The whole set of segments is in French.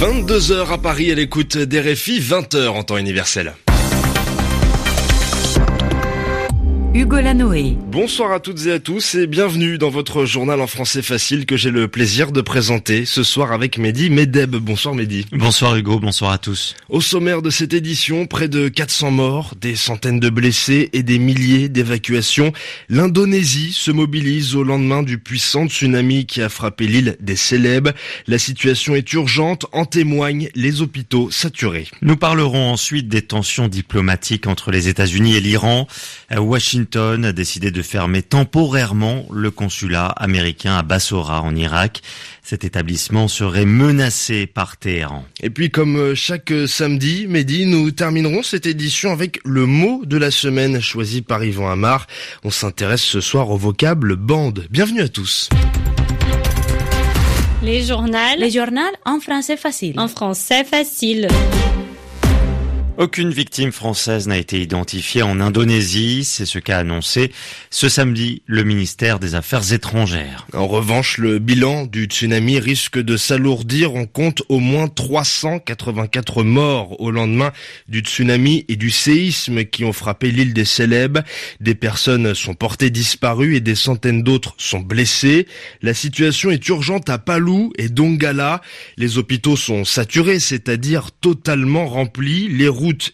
22h à Paris à l'écoute des RFI, 20h en temps universel. Hugo Lanoé. Bonsoir à toutes et à tous et bienvenue dans votre journal en français facile que j'ai le plaisir de présenter ce soir avec Mehdi Medeb. Bonsoir Mehdi. Bonsoir Hugo, bonsoir à tous. Au sommaire de cette édition, près de 400 morts, des centaines de blessés et des milliers d'évacuations. L'Indonésie se mobilise au lendemain du puissant tsunami qui a frappé l'île des Célèbes. La situation est urgente, en témoignent les hôpitaux saturés. Nous parlerons ensuite des tensions diplomatiques entre les États-Unis et l'Iran. Washington Washington a décidé de fermer temporairement le consulat américain à Bassora en Irak. Cet établissement serait menacé par Téhéran. Et puis comme euh, chaque samedi, Mehdi, nous terminerons cette édition avec le mot de la semaine choisi par Yvan Amar. On s'intéresse ce soir au vocable bande. Bienvenue à tous. Les journaux. Les journaux en français facile. En français facile. Aucune victime française n'a été identifiée en Indonésie, c'est ce qu'a annoncé ce samedi le ministère des Affaires étrangères. En revanche, le bilan du tsunami risque de s'alourdir. On compte au moins 384 morts au lendemain du tsunami et du séisme qui ont frappé l'île des Célèbes. Des personnes sont portées disparues et des centaines d'autres sont blessées. La situation est urgente à Palu et Dongala. Les hôpitaux sont saturés, c'est-à-dire totalement remplis. Les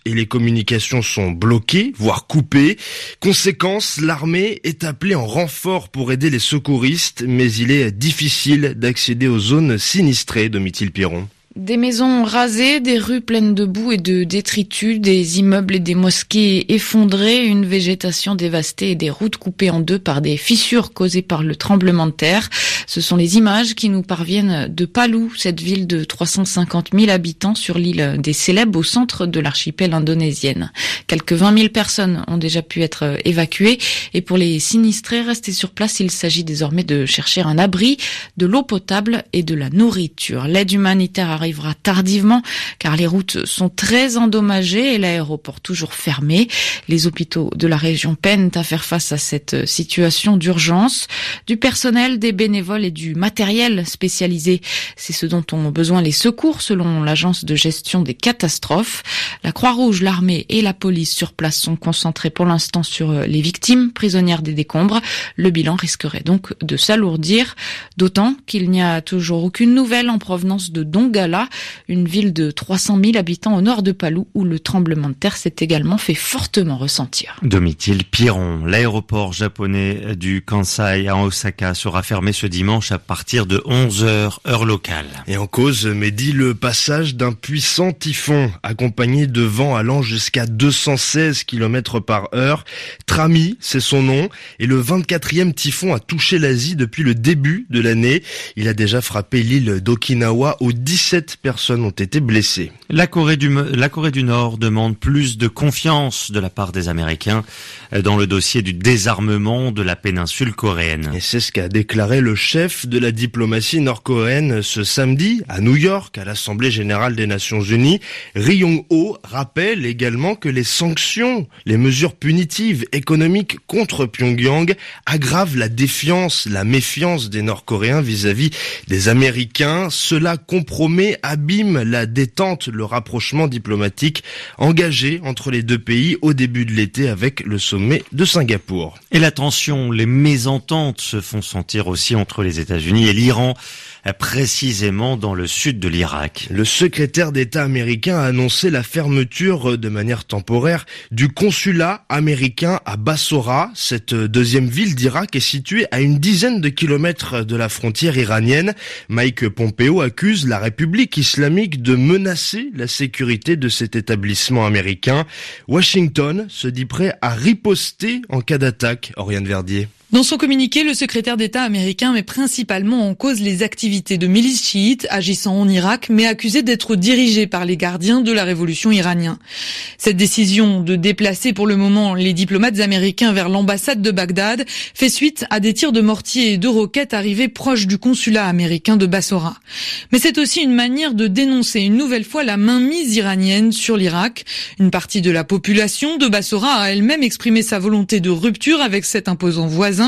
et les communications sont bloquées, voire coupées. Conséquence, l'armée est appelée en renfort pour aider les secouristes, mais il est difficile d'accéder aux zones sinistrées, de Piron. Des maisons rasées, des rues pleines de boue et de détritus, des immeubles et des mosquées effondrés, une végétation dévastée et des routes coupées en deux par des fissures causées par le tremblement de terre. Ce sont les images qui nous parviennent de Palu, cette ville de 350 000 habitants sur l'île des Célèbres au centre de l'archipel indonésienne. Quelques 20 000 personnes ont déjà pu être évacuées et pour les sinistrés restés sur place, il s'agit désormais de chercher un abri, de l'eau potable et de la nourriture. L'aide humanitaire arrivera tardivement car les routes sont très endommagées et l'aéroport toujours fermé. Les hôpitaux de la région peinent à faire face à cette situation d'urgence. Du personnel, des bénévoles et du matériel spécialisé, c'est ce dont ont besoin les secours selon l'agence de gestion des catastrophes. La Croix-Rouge, l'armée et la police sur place sont concentrés pour l'instant sur les victimes prisonnières des décombres. Le bilan risquerait donc de s'alourdir, d'autant qu'il n'y a toujours aucune nouvelle en provenance de Donga une ville de 300 000 habitants au nord de Palu, où le tremblement de terre s'est également fait fortement ressentir. Domitil Piron, l'aéroport japonais du Kansai à Osaka sera fermé ce dimanche à partir de 11h heure locale. Et en cause, Mehdi, le passage d'un puissant typhon accompagné de vents allant jusqu'à 216 km par heure. Trami, c'est son nom, et le 24e typhon a touché l'Asie depuis le début de l'année. Il a déjà frappé l'île d'Okinawa au 17 personnes ont été blessées. La Corée, du, la Corée du Nord demande plus de confiance de la part des Américains dans le dossier du désarmement de la péninsule coréenne. Et c'est ce qu'a déclaré le chef de la diplomatie nord-coréenne ce samedi à New York à l'Assemblée générale des Nations Unies. Ri Yong-ho rappelle également que les sanctions, les mesures punitives économiques contre Pyongyang aggravent la défiance, la méfiance des Nord-Coréens vis-à-vis des Américains. Cela compromet abîme la détente, le rapprochement diplomatique engagé entre les deux pays au début de l'été avec le sommet de Singapour. Et la tension, les mésententes se font sentir aussi entre les États-Unis et l'Iran précisément dans le sud de l'Irak. Le secrétaire d'État américain a annoncé la fermeture de manière temporaire du consulat américain à Bassora. Cette deuxième ville d'Irak est située à une dizaine de kilomètres de la frontière iranienne. Mike Pompeo accuse la République islamique de menacer la sécurité de cet établissement américain. Washington se dit prêt à riposter en cas d'attaque. Oriane Verdier. Dans son communiqué, le secrétaire d'État américain met principalement en cause les activités de milices chiites agissant en Irak, mais accusées d'être dirigées par les gardiens de la révolution iranienne. Cette décision de déplacer pour le moment les diplomates américains vers l'ambassade de Bagdad fait suite à des tirs de mortier et de roquettes arrivés proches du consulat américain de Bassora. Mais c'est aussi une manière de dénoncer une nouvelle fois la mainmise iranienne sur l'Irak. Une partie de la population de Bassora a elle-même exprimé sa volonté de rupture avec cet imposant voisin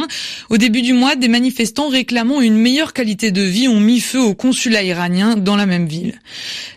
Au début du mois, des manifestants réclamant une meilleure qualité de vie ont mis feu au consulat iranien dans la même ville.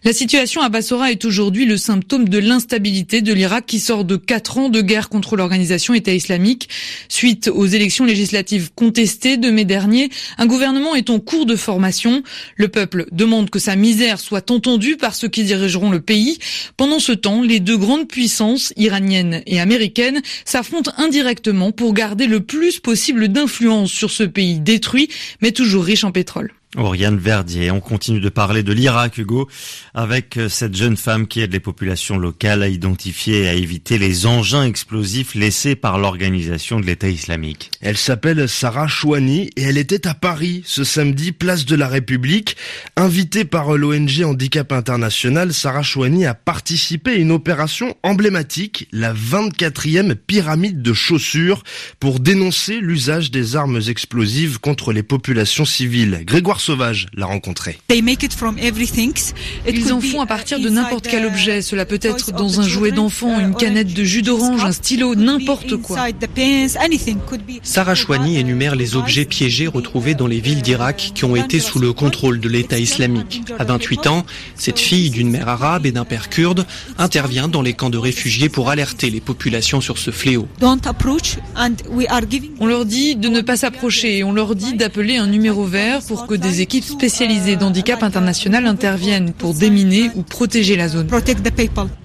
La situation à Bassora est aujourd'hui le symptôme de l'instabilité de l'Irak qui sort de quatre ans de guerre contre l'organisation État islamique. Suite aux élections législatives contestées de mai dernier, un gouvernement est en cours de formation. Le peuple demande que sa misère soit entendue par ceux qui dirigeront le pays. Pendant ce temps, les deux grandes puissances, iraniennes et américaines, s'affrontent indirectement pour garder le plus possible d'influence sur ce pays détruit, mais toujours riche en pétrole. Oriane Verdier. On continue de parler de l'Irak, Hugo, avec euh, cette jeune femme qui aide les populations locales à identifier et à éviter les engins explosifs laissés par l'organisation de l'État islamique. Elle s'appelle Sarah Chouani et elle était à Paris ce samedi, place de la République. Invitée par l'ONG Handicap International, Sarah Chouani a participé à une opération emblématique, la 24e pyramide de chaussures, pour dénoncer l'usage des armes explosives contre les populations civiles. Sauvage l'a rencontré. Ils en font à partir de n'importe quel objet. Cela peut être dans un jouet d'enfant, une canette de jus d'orange, un stylo, n'importe quoi. Sarah Chouani énumère les objets piégés retrouvés dans les villes d'Irak qui ont été sous le contrôle de l'État islamique. À 28 ans, cette fille d'une mère arabe et d'un père kurde intervient dans les camps de réfugiés pour alerter les populations sur ce fléau. On leur dit de ne pas s'approcher et on leur dit d'appeler un numéro vert pour que des des équipes spécialisées d'handicap international interviennent pour déminer ou protéger la zone.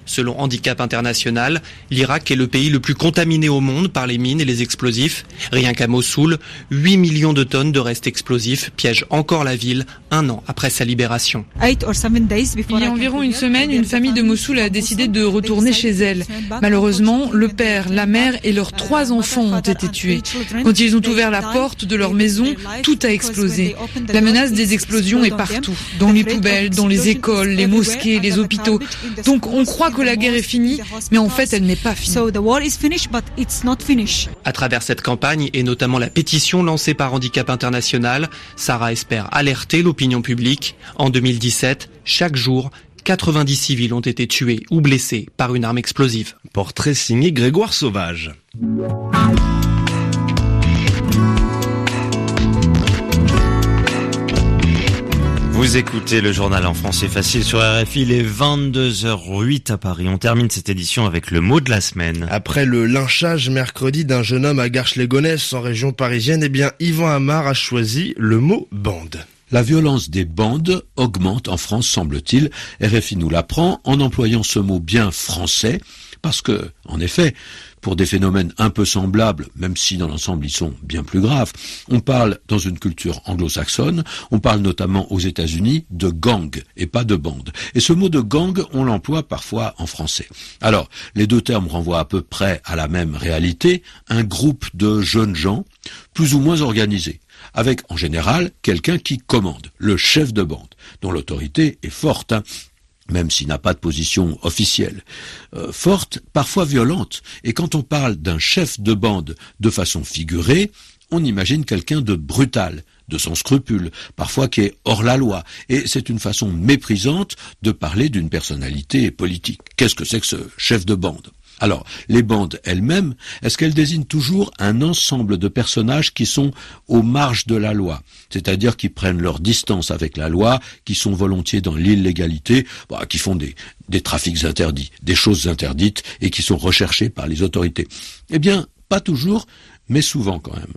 Selon Handicap International, l'Irak est le pays le plus contaminé au monde par les mines et les explosifs. Rien qu'à Mossoul, 8 millions de tonnes de restes explosifs piègent encore la ville un an après sa libération. Il y a environ une semaine, une famille de Mossoul a décidé de retourner chez elle. Malheureusement, le père, la mère et leurs trois enfants ont été tués. Quand ils ont ouvert la porte de leur maison, tout a explosé. La menace des explosions est partout, dans les poubelles, dans les écoles, les mosquées, les hôpitaux. Donc on croit que la guerre est finie, mais en fait elle n'est pas finie. À travers cette campagne et notamment la pétition lancée par Handicap International, Sarah espère alerter l'opinion publique. En 2017, chaque jour, 90 civils ont été tués ou blessés par une arme explosive. Portrait signé Grégoire Sauvage. Vous écoutez le journal en français facile sur RFI, il est 22h08 à Paris. On termine cette édition avec le mot de la semaine. Après le lynchage mercredi d'un jeune homme à Garches-les-Gonesse en région parisienne, eh bien Yvan Amar a choisi le mot bande. La violence des bandes augmente en France, semble-t-il. RFI nous l'apprend en employant ce mot bien français, parce que, en effet, pour des phénomènes un peu semblables, même si dans l'ensemble ils sont bien plus graves. On parle dans une culture anglo-saxonne, on parle notamment aux États-Unis de gang et pas de bande. Et ce mot de gang, on l'emploie parfois en français. Alors, les deux termes renvoient à peu près à la même réalité, un groupe de jeunes gens, plus ou moins organisés avec en général quelqu'un qui commande, le chef de bande, dont l'autorité est forte. Hein même s'il n'a pas de position officielle, euh, forte, parfois violente. Et quand on parle d'un chef de bande de façon figurée, on imagine quelqu'un de brutal, de sans scrupule, parfois qui est hors la loi. Et c'est une façon méprisante de parler d'une personnalité politique. Qu'est-ce que c'est que ce chef de bande? Alors, les bandes elles-mêmes, est-ce qu'elles désignent toujours un ensemble de personnages qui sont aux marges de la loi, c'est-à-dire qui prennent leur distance avec la loi, qui sont volontiers dans l'illégalité, bah, qui font des, des trafics interdits, des choses interdites et qui sont recherchés par les autorités Eh bien, pas toujours, mais souvent quand même.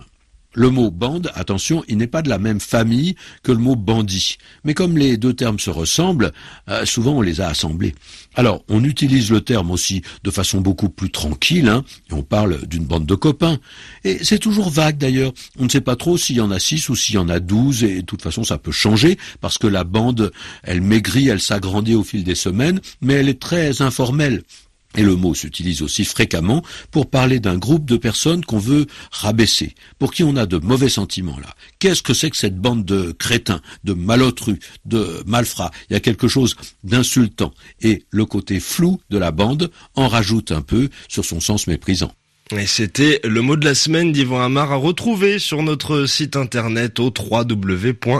Le mot bande, attention, il n'est pas de la même famille que le mot bandit. Mais comme les deux termes se ressemblent, euh, souvent on les a assemblés. Alors, on utilise le terme aussi de façon beaucoup plus tranquille, hein, et on parle d'une bande de copains. Et c'est toujours vague d'ailleurs. On ne sait pas trop s'il y en a six ou s'il y en a douze, et de toute façon ça peut changer, parce que la bande, elle maigrit, elle s'agrandit au fil des semaines, mais elle est très informelle. Et le mot s'utilise aussi fréquemment pour parler d'un groupe de personnes qu'on veut rabaisser, pour qui on a de mauvais sentiments là. Qu'est-ce que c'est que cette bande de crétins, de malotrus, de malfrats? Il y a quelque chose d'insultant. Et le côté flou de la bande en rajoute un peu sur son sens méprisant. Et c'était le mot de la semaine d'Yvan Amar à retrouver sur notre site internet au www.rfi.fr.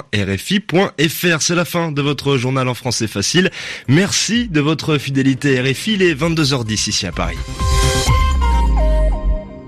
C'est la fin de votre journal en français facile. Merci de votre fidélité RFI. Il est 22h10 ici à Paris.